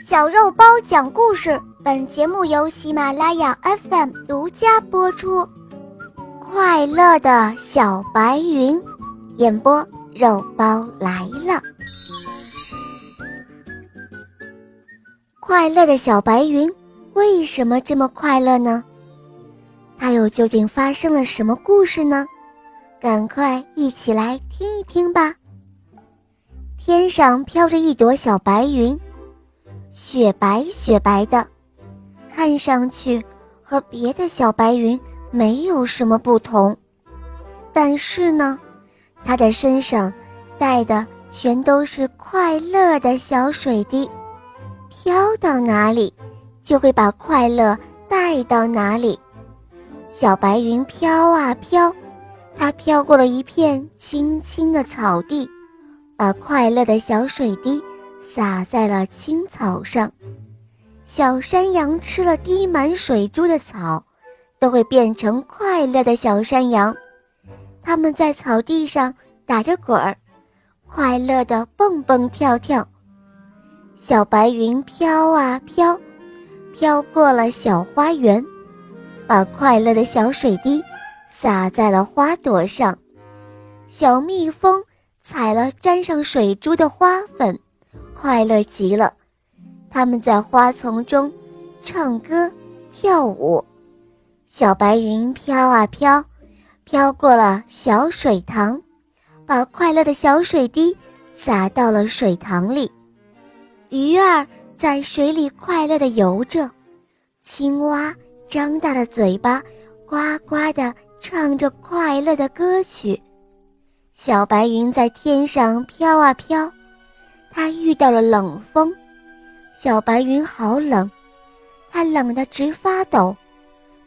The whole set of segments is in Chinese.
小肉包讲故事，本节目由喜马拉雅 FM 独家播出。快乐的小白云，演播肉包来了。快乐的小白云为什么这么快乐呢？它又究竟发生了什么故事呢？赶快一起来听一听吧。天上飘着一朵小白云。雪白雪白的，看上去和别的小白云没有什么不同，但是呢，它的身上带的全都是快乐的小水滴，飘到哪里就会把快乐带到哪里。小白云飘啊飘，它飘过了一片青青的草地，把快乐的小水滴。洒在了青草上，小山羊吃了滴满水珠的草，都会变成快乐的小山羊。它们在草地上打着滚儿，快乐地蹦蹦跳跳。小白云飘啊飘，飘过了小花园，把快乐的小水滴洒在了花朵上。小蜜蜂采了沾上水珠的花粉。快乐极了，他们在花丛中唱歌跳舞。小白云飘啊飘，飘过了小水塘，把快乐的小水滴洒到了水塘里。鱼儿在水里快乐地游着，青蛙张大了嘴巴，呱呱地唱着快乐的歌曲。小白云在天上飘啊飘。它遇到了冷风，小白云好冷，它冷得直发抖，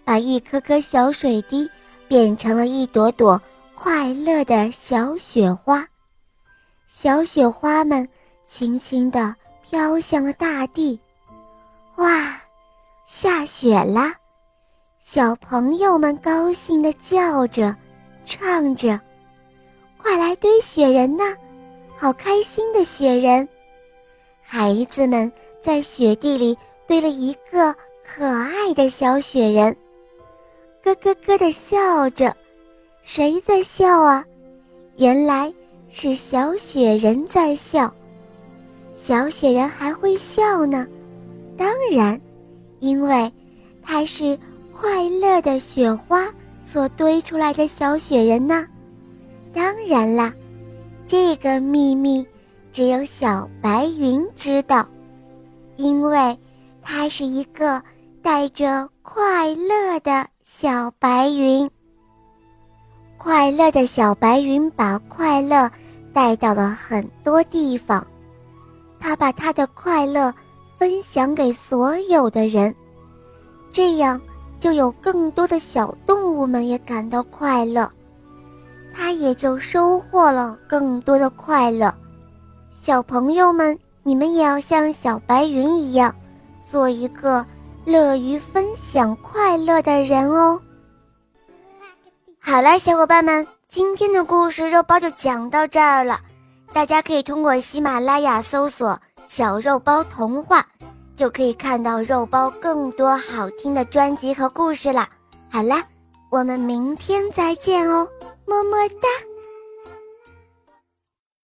把一颗颗小水滴变成了一朵朵快乐的小雪花。小雪花们轻轻地飘向了大地。哇，下雪啦！小朋友们高兴地叫着，唱着：“快来堆雪人呐！”好开心的雪人，孩子们在雪地里堆了一个可爱的小雪人，咯咯咯地笑着。谁在笑啊？原来是小雪人在笑。小雪人还会笑呢，当然，因为它是快乐的雪花所堆出来的小雪人呢。当然啦。这个秘密只有小白云知道，因为它是一个带着快乐的小白云。快乐的小白云把快乐带到了很多地方，它把它的快乐分享给所有的人，这样就有更多的小动物们也感到快乐。他也就收获了更多的快乐。小朋友们，你们也要像小白云一样，做一个乐于分享快乐的人哦。好了，小伙伴们，今天的故事肉包就讲到这儿了。大家可以通过喜马拉雅搜索“小肉包童话”，就可以看到肉包更多好听的专辑和故事了。好了，我们明天再见哦。么么哒。